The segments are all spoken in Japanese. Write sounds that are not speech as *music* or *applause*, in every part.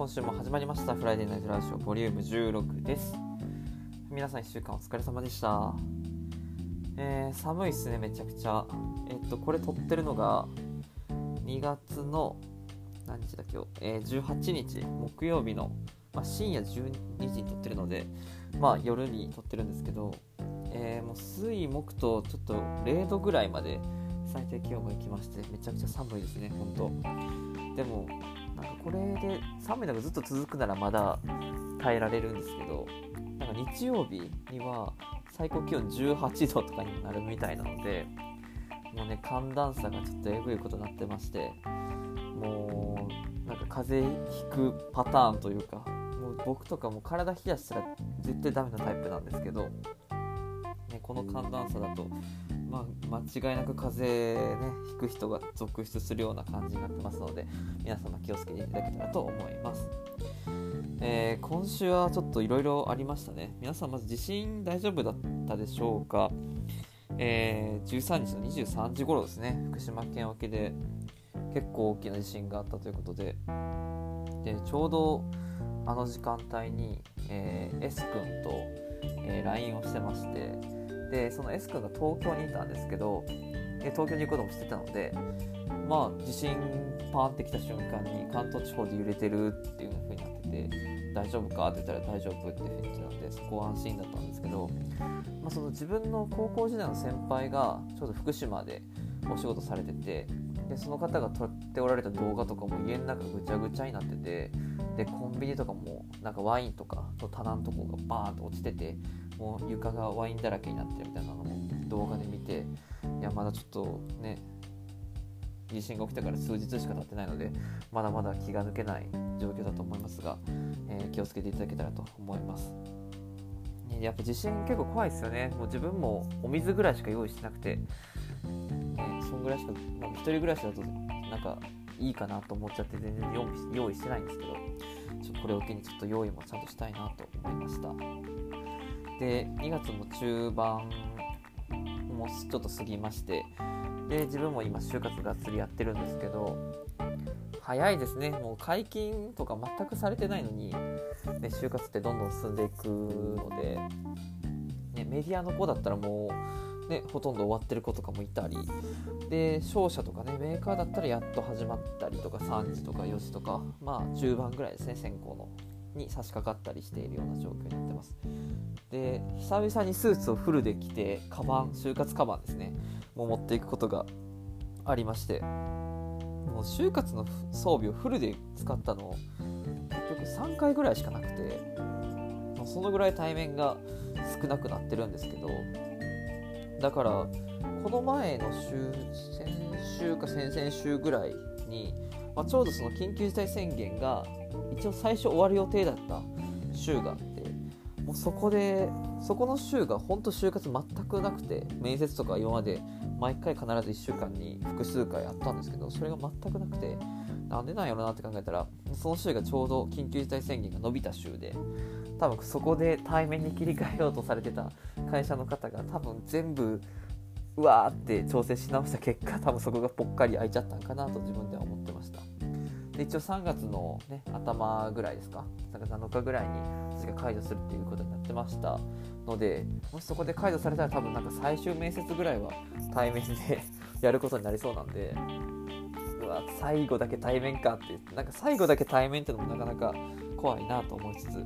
今週も始まりましたフライデーナイトラジオボリューム16です。皆さん1週間お疲れ様でした。えー、寒いっすねめちゃくちゃ。えっとこれ撮ってるのが2月の何日だ今日、えー、18日木曜日の、まあ、深夜12時に撮ってるのでまあ夜に撮ってるんですけどえー、もう水木とちょっと0度ぐらいまで最低気温が行きましてめちゃくちゃ寒いですね本当でもなんかこれで寒いのがずっと続くならまだ耐えられるんですけどなんか日曜日には最高気温18度とかになるみたいなのでもうね寒暖差がちょっとえぐいことになってましてもうなんか風邪ひくパターンというかもう僕とかも体冷やしたら絶対ダメなタイプなんですけど、ね、この寒暖差だとまあ、間違いなく風邪ねひく人が続出するような感じになってますので皆様気をつけていただけたらと思います、えー、今週はちょっといろいろありましたね。皆さんまず地震大丈夫だったでしょうか、えー、13日の23時頃ですね。福島県沖で結構大きな地震があったということで。でちょうどあの時間帯に、えー、S 君と、えー、LINE をしてましてでその S 君が東京にいたんですけどで東京に行くこともしてたのでまあ地震パーンってきた瞬間に関東地方で揺れてるっていう風になってて大丈夫かって言ったら大丈夫って返事なんでそこは安心だったんですけど、まあ、その自分の高校時代の先輩がちょうど福島でお仕事されててでその方が撮っておられた動画とかも家の中ぐちゃぐちゃになっててでコンビニとかもなんかワインとかの棚のとこがバーンと落ちててもう床がワインだらけになってるみたいなのも動画で見ていやまだちょっとね地震が起きてから数日しか経ってないのでまだまだ気が抜けない状況だと思いますが、えー、気をつけていただけたらと思います。やっぱ地震結構怖いですよね。もう自分もお水ぐらいしか用意してなくて、ね、そんぐらいしか、まあ、1人暮らしだとなんかいいかなと思っちゃって全然用意してないんですけど、ちょこれを機にちょっと用意もちゃんとしたいなと思いました。で2月も中盤もちょっと過ぎましてで自分も今就活がっつりやってるんですけど早いですね。もう解禁とか全くされてないのに、ね、就活ってどんどん進んでいくので、ね、メディアの子だったらもう、ね、ほとんど終わってる子とかもいたりで商社とかねメーカーだったらやっと始まったりとか3時とか4時とかまあ中盤ぐらいですね選考の。に差し掛かったりしているような状況になってます。で久々にスーツをフルで着てカバン就活カバンですねも持っていくことがありましてもう就活の装備をフルで使ったの結局3回ぐらいしかなくてそのぐらい対面が少なくなってるんですけどだからこの前の週先週か先々週ぐらいに、まあ、ちょうどその緊急事態宣言が一応最初終わる予定だった週があってもうそこでそこの週が本当就活全くなくて面接とか今まで毎回必ず1週間に複数回あったんですけどそれが全くなくてなんでなんやろなって考えたらその週がちょうど緊急事態宣言が伸びた週で多分そこで対面に切り替えようとされてた会社の方が多分全部うわーって調整し直した結果多分そこがぽっかり開いちゃったんかなと自分では思ってました。で一応3月の、ね、頭ぐらいですか？3月7日ぐらいに私が解除するっていうことになってました。のでもしそこで解除されたら多分なんか最終面接ぐらいは対面で *laughs* やることになりそうなんでうわ最後だけ対面かってなんか最後だけ対面っていうのもなかなか怖いなと思いつつ、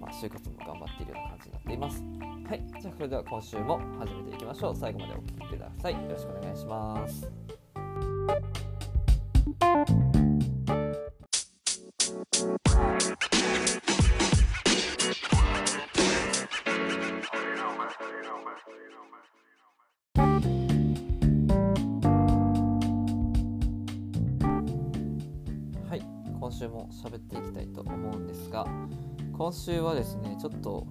まあ、就活も頑張っているような感じになっています。はい。じゃあそれでは今週も始めていきましょう。最後までお聴きください。よろしくお願いします。ですねちょっと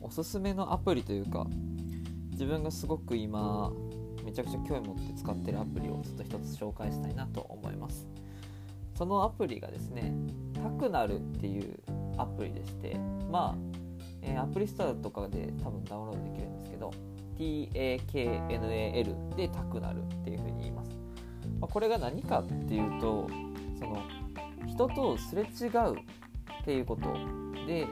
おすすめのアプリというか自分がすごく今めちゃくちゃ興味持って使ってるアプリをちょっと一つ紹介したいなと思います。そのアプリがですねタクナルっていうアプリでしてまあ、えー、アプリストアとかで多分ダウンロードできるんですけど TAKNAL でタクナルっていう風に言います、まあ、これが何かっていうとその人とすれ違うっていうことで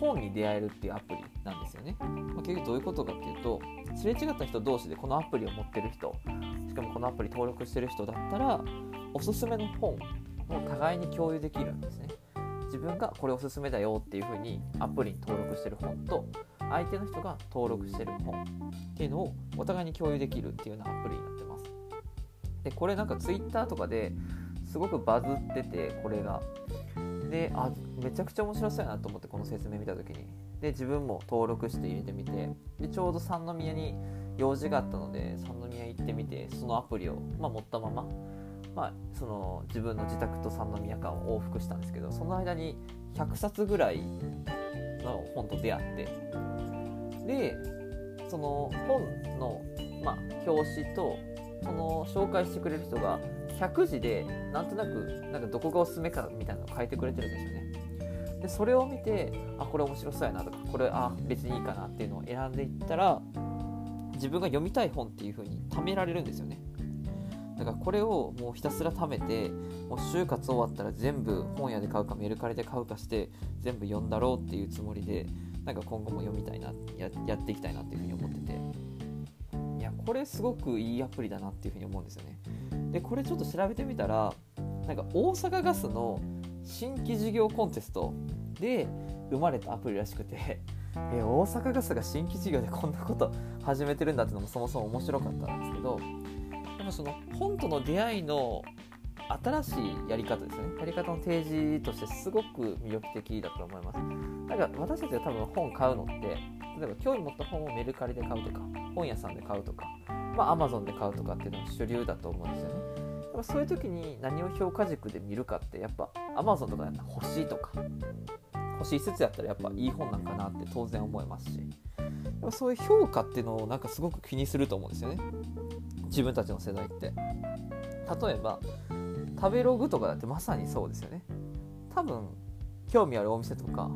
本に出会えるっていうアプリなんですよね、まあ、結局どういうことかっていうとすれ違った人同士でこのアプリを持ってる人しかもこのアプリ登録してる人だったらおすすめの本を互いに共有できるんですね。自分がこれおすすめだよっていうふうにアプリに登録してる本と相手の人が登録してる本っていうのをお互いに共有できるっていうようなアプリになってます。でこれなんか Twitter とかですごくバズっててこれが。であめちゃくちゃ面白そうやなと思ってこの説明見た時に。で自分も登録して入れてみて。でちょうど三宮に用事があったので三宮行ってみてそのアプリを、まあ、持ったまま、まあ、その自分の自宅と三宮間を往復したんですけどその間に100冊ぐらいの本と出会って。でその本の、まあ、表紙とその紹介してくれる人が100字でなんとなくなんかどこがおすすめかみたいなのを書いてくれてるんですよね。でそれを見てあこれ面白そうやなとかこれあ別にいいかなっていうのを選んでいったら自分が読みたい本っていう風に貯められるんですよね。だからこれをもうひたすら貯めてもう就活終わったら全部本屋で買うかメルカリで買うかして全部読んだろうっていうつもりでなんか今後も読みたいなややっていきたいなっていうふうに思ってていやこれすごくいいアプリだなっていうふうに思うんですよねでこれちょっと調べてみたらなんか大阪ガスの新規事業コンテストで生まれたアプリらしくて *laughs* え大阪ガスが新規事業でこんなこと始めてるんだってのもそもそも面白かったんですけどでもその本との出会いの新しいやり方ですね。やり方の提示としてすごく魅力的だと思います。だから私たちが多分本買うのって例えば興味持った本をメルカリで買うとか本屋さんで買うとかまあ Amazon で買うとかっていうのが主流だと思うんですよね。だからそういう時に何を評価軸で見るかってやっぱ Amazon とかだったら欲しいとか欲しい説やったらやっぱいい本なんかなって当然思いますし。そういう評価っていうのをなんかすごく気にすると思うんですよね。自分たちの世代って。例えば食べログとかだってまさにそうですよね。多分興味あるお店とか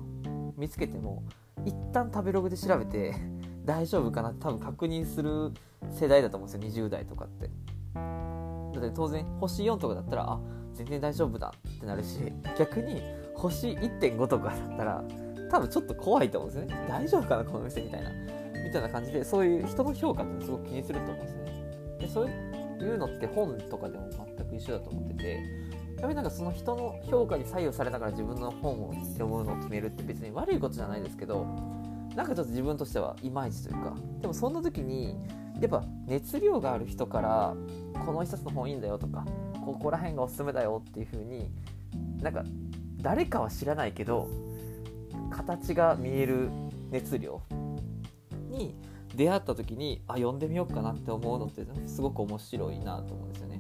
見つけても一旦食べログで調べて *laughs* 大丈夫かなって多分確認する世代だと思うんですよ20代とかって。だって当然星4とかだったらあ全然大丈夫だってなるし逆に星1.5とかだったら多分ちょっと怖いと思うんですよね。大丈夫かなこの店みたいな。みたいな感じでそういう人の評価ってすごく気にすると思うんですね。でそういうのって本とかでも全く一緒だと思っててやっぱりなんかその人の評価に左右されながら自分の本を読むのを決めるって別に悪いことじゃないですけどなんかちょっと自分としてはいまいちというかでもそんな時にやっぱ熱量がある人からこの一冊の本いいんだよとかここら辺がおすすめだよっていう風になんか誰かは知らないけど形が見える熱量に出会った時にあ読んでみようかなって思うのってすごく面白いなと思うんですよね。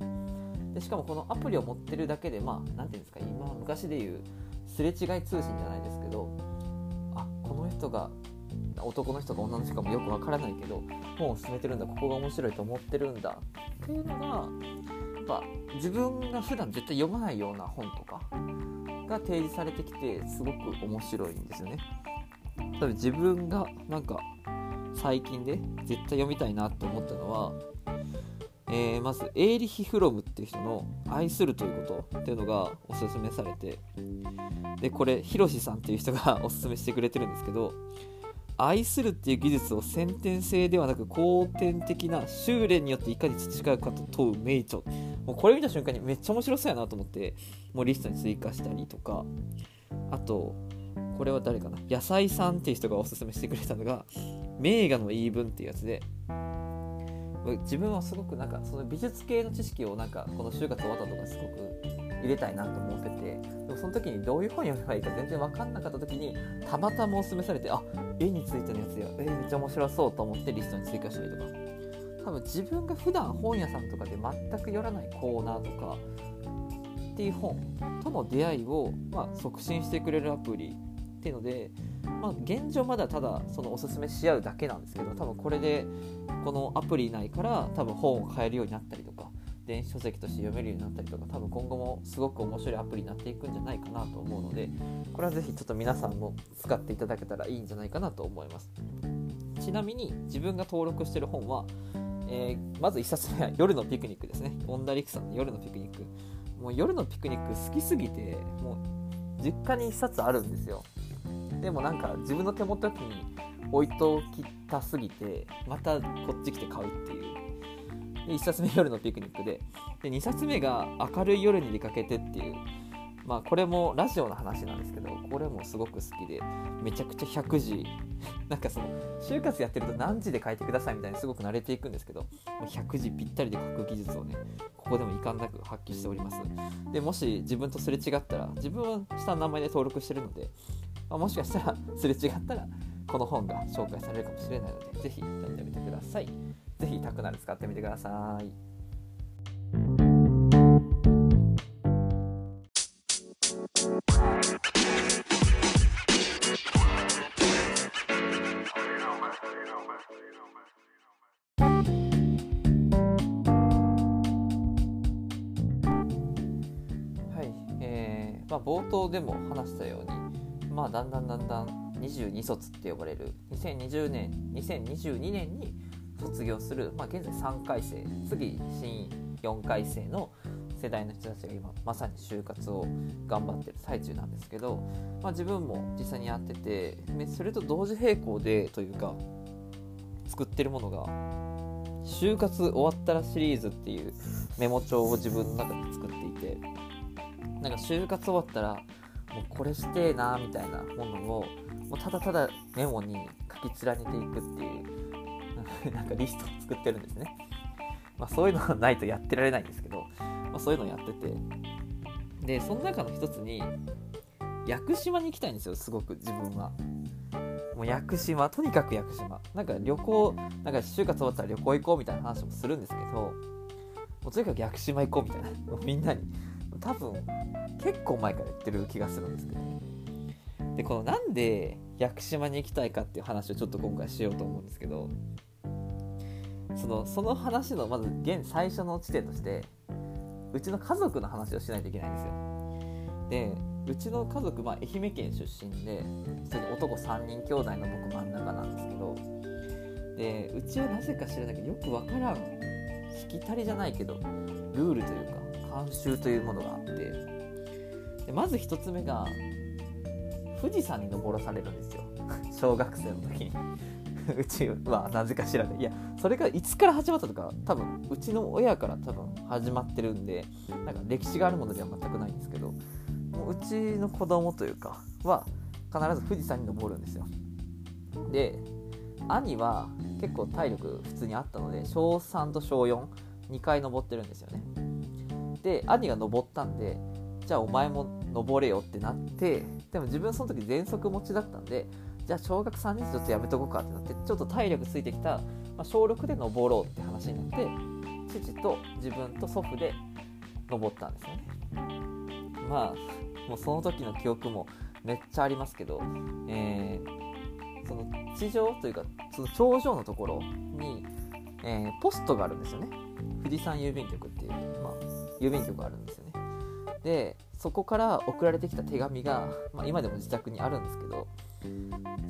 でしかもこのアプリを持ってるだけでまあ何て言うんですか今昔で言うすれ違い通信じゃないですけどあこの人が男の人か女の人かもよくわからないけど本を進めてるんだここが面白いと思ってるんだっていうのがやっぱ自分が普段絶対読まないような本とかが提示されてきてすごく面白いんですよね。多分自分がなんか最近で絶対読みたいなって思ったのは、えー、まずエーリヒ・フロムっていう人の「愛するということ」っていうのがおすすめされてでこれヒロシさんっていう人が *laughs* おすすめしてくれてるんですけど愛するっていう技術を先天性ではなく後天的な修練によっていかに培うかと問う名著。もうこれ見た瞬間にめっちゃ面白そうやなと思ってもうリストに追加したりとか。あとこれは誰かな？野菜さんっていう人がおすすめしてくれたのが名画の言い分っていうやつで自分はすごくなんかその美術系の知識をなんかこの就活終わったとかすごく入れたいなと思っててでもその時にどういう本読めばいいか全然分かんなかった時にたまたまおすすめされてあ絵についてのやつやえめっちゃ面白そうと思ってリストに追加したりとか。多分自分が普段本屋さんとかで全く寄らないコーナーとかっていう本との出会いを、まあ、促進してくれるアプリっていうので、まあ、現状まだただそのおすすめし合うだけなんですけど多分これでこのアプリ内から多分本を買えるようになったりとか電子書籍として読めるようになったりとか多分今後もすごく面白いアプリになっていくんじゃないかなと思うのでこれはぜひちょっと皆さんも使っていただけたらいいんじゃないかなと思います。ちなみに自分が登録してる本は、えー、まず1冊目は夜のピクニックですね。オンダリクさんの夜のピクニック。もう夜のピクニック好きすぎてもう実家に1冊あるんですよ。でもなんか自分の手元に置いときたすぎてまたこっち来て買うっていう。で1冊目夜のピクニックで。で2冊目が明るい夜に出かけてっていう。まあこれもラジオの話なんですけどこれもすごく好きでめちゃくちゃ100時 *laughs* なんかその就活やってると何時で書いてくださいみたいにすごく慣れていくんですけど100時ぴったりで書く技術をねここでも遺憾なく発揮しております。でもし自分とすれ違ったら自分は下の名前で登録してるので、まあ、もしかしたらすれ違ったらこの本が紹介されるかもしれないのでぜひ読んでみてください。ぜひタクナル使ってみてください。まあ、冒頭でも話したように、まあ、だんだんだんだん22卒って呼ばれる。2020年2022年に卒業する、まあ、現在3回生。次新4回生の世代の人たちが今まさに就活を頑張ってる最中なんですけど、まあ、自分も実際にやっててそれと同時並行でというか作ってるものが「就活終わったらシリーズ」っていうメモ帳を自分の中で作っていてなんか就活終わったらもうこれしてえなみたいなものをもうただただメモに書き連ねていくっていう *laughs* なんかリストを作ってるんですね。まあ、そういうのがないとやってられないんですけど、まあ、そういうのをやっててでその中の一つに屋久島に行きたいんですよすごく自分は。もう屋久島とにかく屋久島なんか旅行なんか就活終わったら旅行行こうみたいな話もするんですけどもうとにかく屋久島行こうみたいなみんなに多分結構前から言ってる気がするんですけど。でこのなんで屋久島に行きたいかっていう話をちょっと今回しようと思うんですけどそのその話のまず現最初の地点としてうちの家族の話をしないといけないんですよ。でうちの家族、まあ、愛媛県出身で普通に男3人兄弟の僕真ん中なんですけどでうちはなぜか知らないけどよくわからん。しきたりじゃないけどルールというか慣習というものがあってでまず1つ目が富士山に登らされるんですよ。*laughs* 小学生の時に。*laughs* うちはなぜか知らない。いやそれがいつから始まったとか多分うちの親から多分始まってるんでなんか歴史があるものでは全くないんですけどもううちの子供というかは必ず富士山に登るんですよ。で兄は結構体力普通にあったので小3と小42回登ってるんですよね。で兄が登ったんでじゃあお前も登れよってなってでも自分その時喘息持ちだったんでじゃあ小学3年生ちょっとやめとこうかってなってちょっと体力ついてきた、まあ、小6で登ろうって話になって父と自分と祖父で登ったんですよね。まあもうその時の記憶もめっちゃありますけど、えー、その地上というかその頂上のところに、えー、ポストがあるんですよね。富士山郵便局っていう、郵便局があるんですよね。でそこから送られてきた手紙が、まあ、今でも自宅にあるんですけど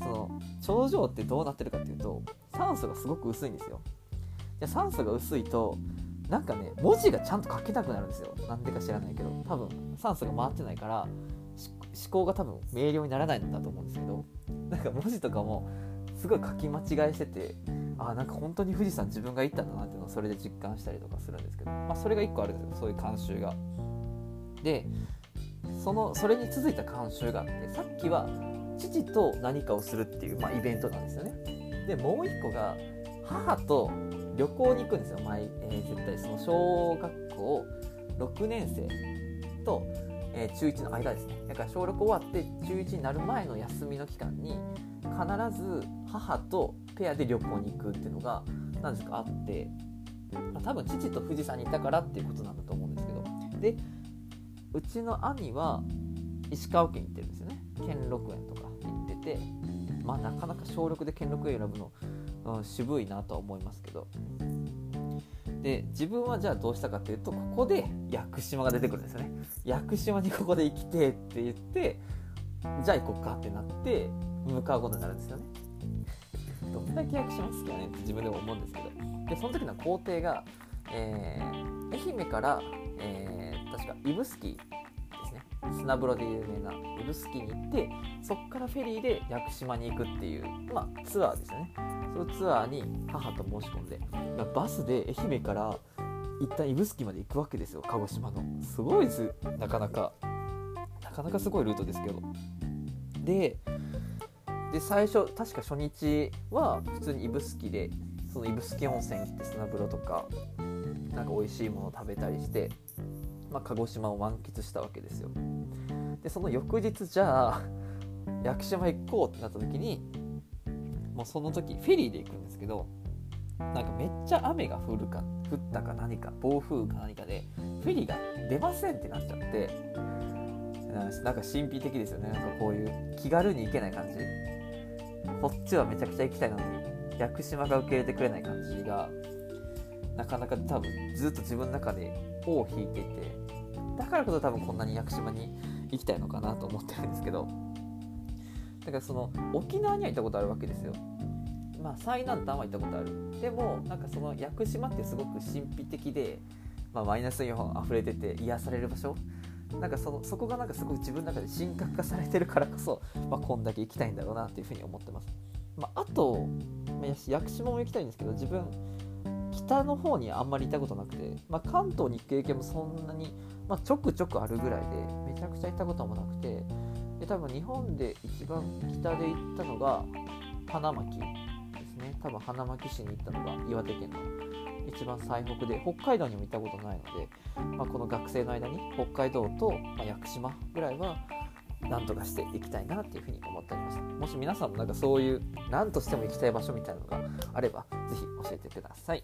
その頂上ってどうなってるかっていうと酸素がすごく薄いんですよ。で酸素が薄いとなんかね文字がちゃんと書けなくなるんですよ。なんでか知らないけど。多分酸素が回ってないから思考が多分明瞭にならないんだと思うんですけど。なんか文字とかもすごい書き間違いしててあなんか本当に富士山自分が行ったんだなっていうのをそれで実感したりとかするんですけど、まあ、それが1個あるんですよそういう慣習が。でそのそれに続いた慣習があってさっきは父と何かをするっていう、まあ、イベントなんですよね。でもう1個が母と旅行に行くんですよ毎、えー、絶対その小学校6年生と、えー、中1の間ですねだから小6終わって中1になる前の休みの期間に必ず母とペアで旅行に行くっていうのが何ですかあって、まあ、多分父と富士山にいたからっていうことなんだと思うんですけど。でうちの兄は石川県行ってるんですよね。兼六園とか行ってて。まあなかなか小6で兼六園選ぶの、うん、渋いなとは思いますけど。で自分はじゃあどうしたかっていうとここで屋久島が出てくるんですよね。屋久島にここで行きてって言ってじゃあ行こうかってなって向かうことになるんですよね。どんだけ屋久島好きやねって自分でも思うんですけど。でその時の工程が、えー、愛媛から、えー、確か指宿ですね。砂風呂で有名な指宿に行ってそこからフェリーで屋久島に行くっていう、まあ、ツアーですよね。そのツアーに母と申し込んでまバスで愛媛から一旦指宿まで行くわけですよ鹿児島の。すごいです。なかなかなかなかすごいルートですけど。でで最初確か初日は普通に指宿でその指宿温泉行って砂風呂とかなんか美味しいものを食べたりして、まあ、鹿児島を満喫したわけですよ。でその翌日じゃあ屋久島行こうってなった時にもうその時フェリーで行くんですけどなんかめっちゃ雨が降るか降ったか何か暴風か何かでフェリーが出ませんってなっちゃってなんか神秘的ですよね。なんかこういう気軽に行けない感じ。こっちはめちゃくちゃ行きたいのに屋久島が受け入れてくれない感じがなかなか多分ずっと自分の中で尾を引いていてだからこそ多分こんなに屋久島に行きたいのかなと思ってるんですけどだからその沖縄には行ったことあるわけですよ。まあ最南端は行ったことある。でもなんかその屋久島ってすごく神秘的で、まあ、マイナスイオン溢れてて癒される場所なんかそのそこがなんかすごい自分の中で神格化されてるからこそ、*laughs* まあ、こんだけ行きたいんだろうなっていうふうに思ってます、まあ、あと、ま、屋久島も行きたいんですけど自分北の方にあんまり行ったことなくて、まあ、関東に行く経験もそんなに、まあ、ちょくちょくあるぐらいでめちゃくちゃ行ったこともなくてで多分日本で一番北で行ったのが花巻ですね。多分花巻市に行ったのが岩手県の一番最北で北海道にも行ったことないので、まあ、この学生の間に北海道と、まあ、屋久島ぐらいはなんとかしていきたいなっていうふうに思っております。もし皆さんもなんかそういう何としても行きたい場所みたいなのがあれば是非教えてください。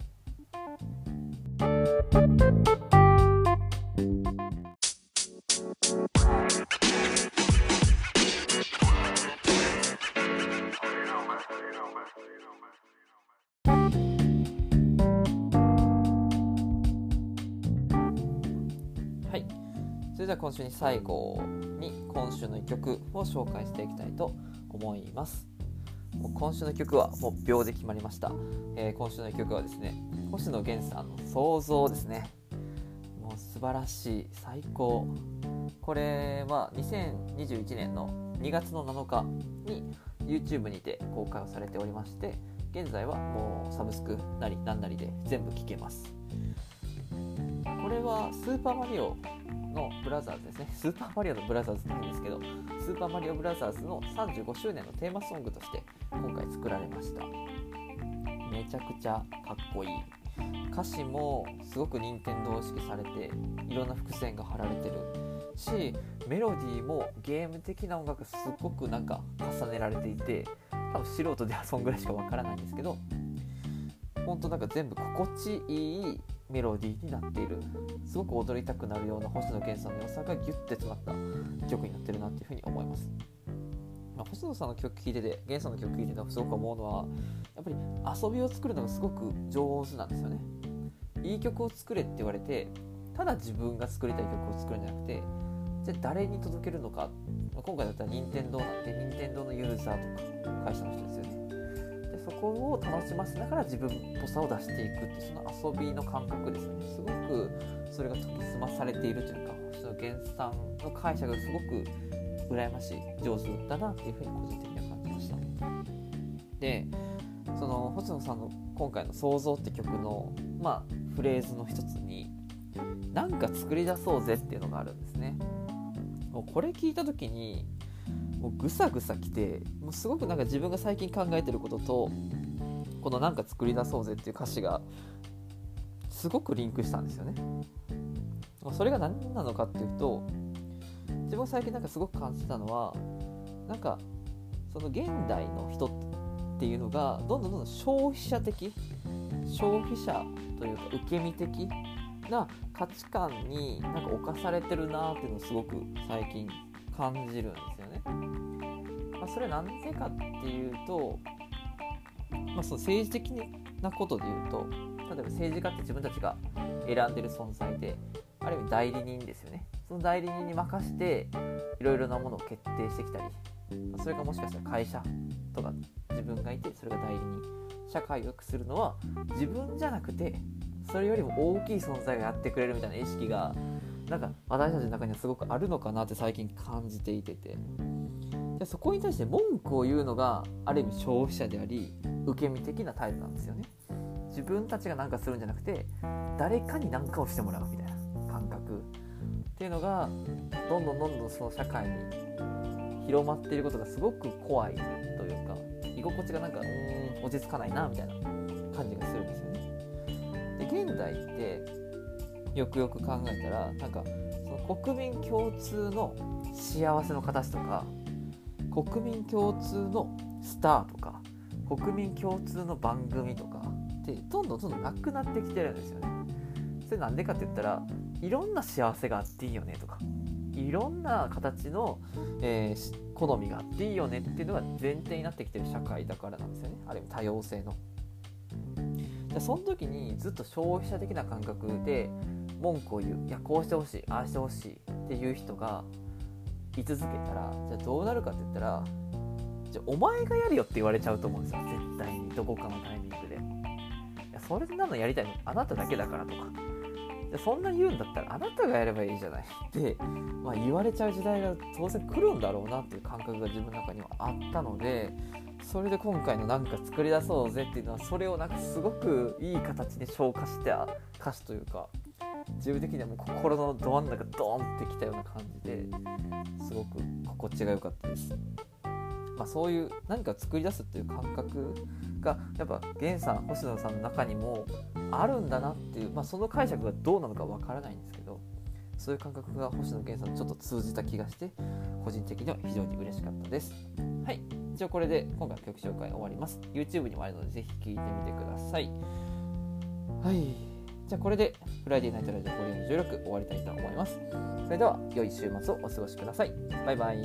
今週に最後に今週の1曲を紹介していきたいと思います。もう今週の曲はもう秒で決まりました、えー、今週の曲はですね星野源さんの「想像」ですね。もう素晴らしい最高。これは2021年の2月の7日に YouTube にて公開をされておりまして現在はもうサブスクなりなんなりで全部聴けます。これはスーパーマリオのブラザーズですね。スーパーマリオのブラザーズなんですけどスーパーマリオブラザーズの35周年のテーマソングとして今回作られました。めちゃくちゃかっこいい。歌詞もすごく任天堂意識されていろんな伏線が貼られてる。しメロディーもゲーム的な音楽すっごくなんか重ねられていて多分素人ではそんぐらいしかわからないんですけど本当なんか全部心地いいメロディーになっている。すごく踊りたくなるような星野源さんの良さがギュッて詰まった曲になってるなっていうふうに思います、まあ、星野さんの曲聴いてて源さんの曲聴いててすごく思うのはやっぱり遊びを作るのがすごく上手なんですよね。いい曲を作れって言われてただ自分が作りたい曲を作るんじゃなくてじゃあ誰に届けるのか、まあ、今回だったら任天堂なんで任天堂のユーザーとか会社の人ですよね。そこを楽しませながら自分っぽさを出していくってその遊びの感覚ですね。すごくそれが研ぎ澄まされているというか星野源さんの解釈がすごく羨ましい上手だなっていうふうに個人的には感じました。でその星野さんの今回の「想像」って曲の、まあ、フレーズの一つに何か作り出そうぜっていうのがあるんですね。これ聞いた時にもうぐさぐさきてもうすごくなんか自分が最近考えてることとこのなんか作り出そうぜっていう歌詞がすごくリンクしたんですよね。それが何なのかっていうと自分最近なんかすごく感じたのはなんかその現代の人っていうのがどんどんどんどん消費者的消費者というか受け身的な価値観になんか侵されてるなっていうのをすごく最近感じるんでね。まあ、それは何でかっていうと、まあ、その政治的なことで言うと例えば政治家って自分たちが選んでる存在である意味代理人ですよねその代理人に任していろいろなものを決定してきたりそれがもしかしたら会社とか自分がいてそれが代理人社会を良くするのは自分じゃなくてそれよりも大きい存在がやってくれるみたいな意識がなんか私たちの中にはすごくあるのかなって最近感じていてて。でそこに対して文句を言うのがある意味消費者であり受け身的な態度なんですよね。自分たちが何かするんじゃなくて誰かに何かをしてもらうみたいな感覚。っていうのがどんどんどんどんその社会に広まっていることがすごく怖いというか居心地がなんかうん。落ち着かないなみたいな感じがするんですよね。で現代ってよくよく考えたらなんかその国民共通の幸せの形とか国民共通のスターとか国民共通の番組とかってどんどんどんどんなくなってきてるんですよね。それなんでかって言ったらいろんな幸せがあっていいよねとかいろんな形の、えー、好みがあっていいよねっていうのが前提になってきてる社会だからなんですよねある意味多様性の。でその時にずっと消費者的な感覚で文句を言ういやこうしてほしいああしてほしいっていう人がい続けたらじゃあどうなるかって言ったらじゃあお前がやるよって言われちゃうと思うんですよ。絶対にどこかのタイミングで。いやそれなのやりたいの？あなただけだからとか。じゃそんな言うんだったらあなたがやればいいじゃない。って、まあ、言われちゃう時代が当然来るんだろうなっていう感覚が自分の中にはあったのでそれで今回のなんか作り出そうぜっていうのはそれをなんかすごくいい形に消化した歌詞というか自分的にはもう心のど真ん中ドーンってきたような感じですごく心地が良かったです。まあ、そういう何か作り出すっていう感覚がやっぱ源さん星野さんの中にもあるんだなっていう、まあ、その解釈がどうなのかわからないんですけどそういう感覚が星野源さんとちょっと通じた気がして個人的には非常に嬉しかったです。はい。一応これで今回曲紹介終わります。YouTube にもあるのでぜひ聴いてみてください。はい。じゃあこれでフライデーナイトラジオボリューム16終わりたいと思います。それでは良い週末をお過ごしください。バイバイ。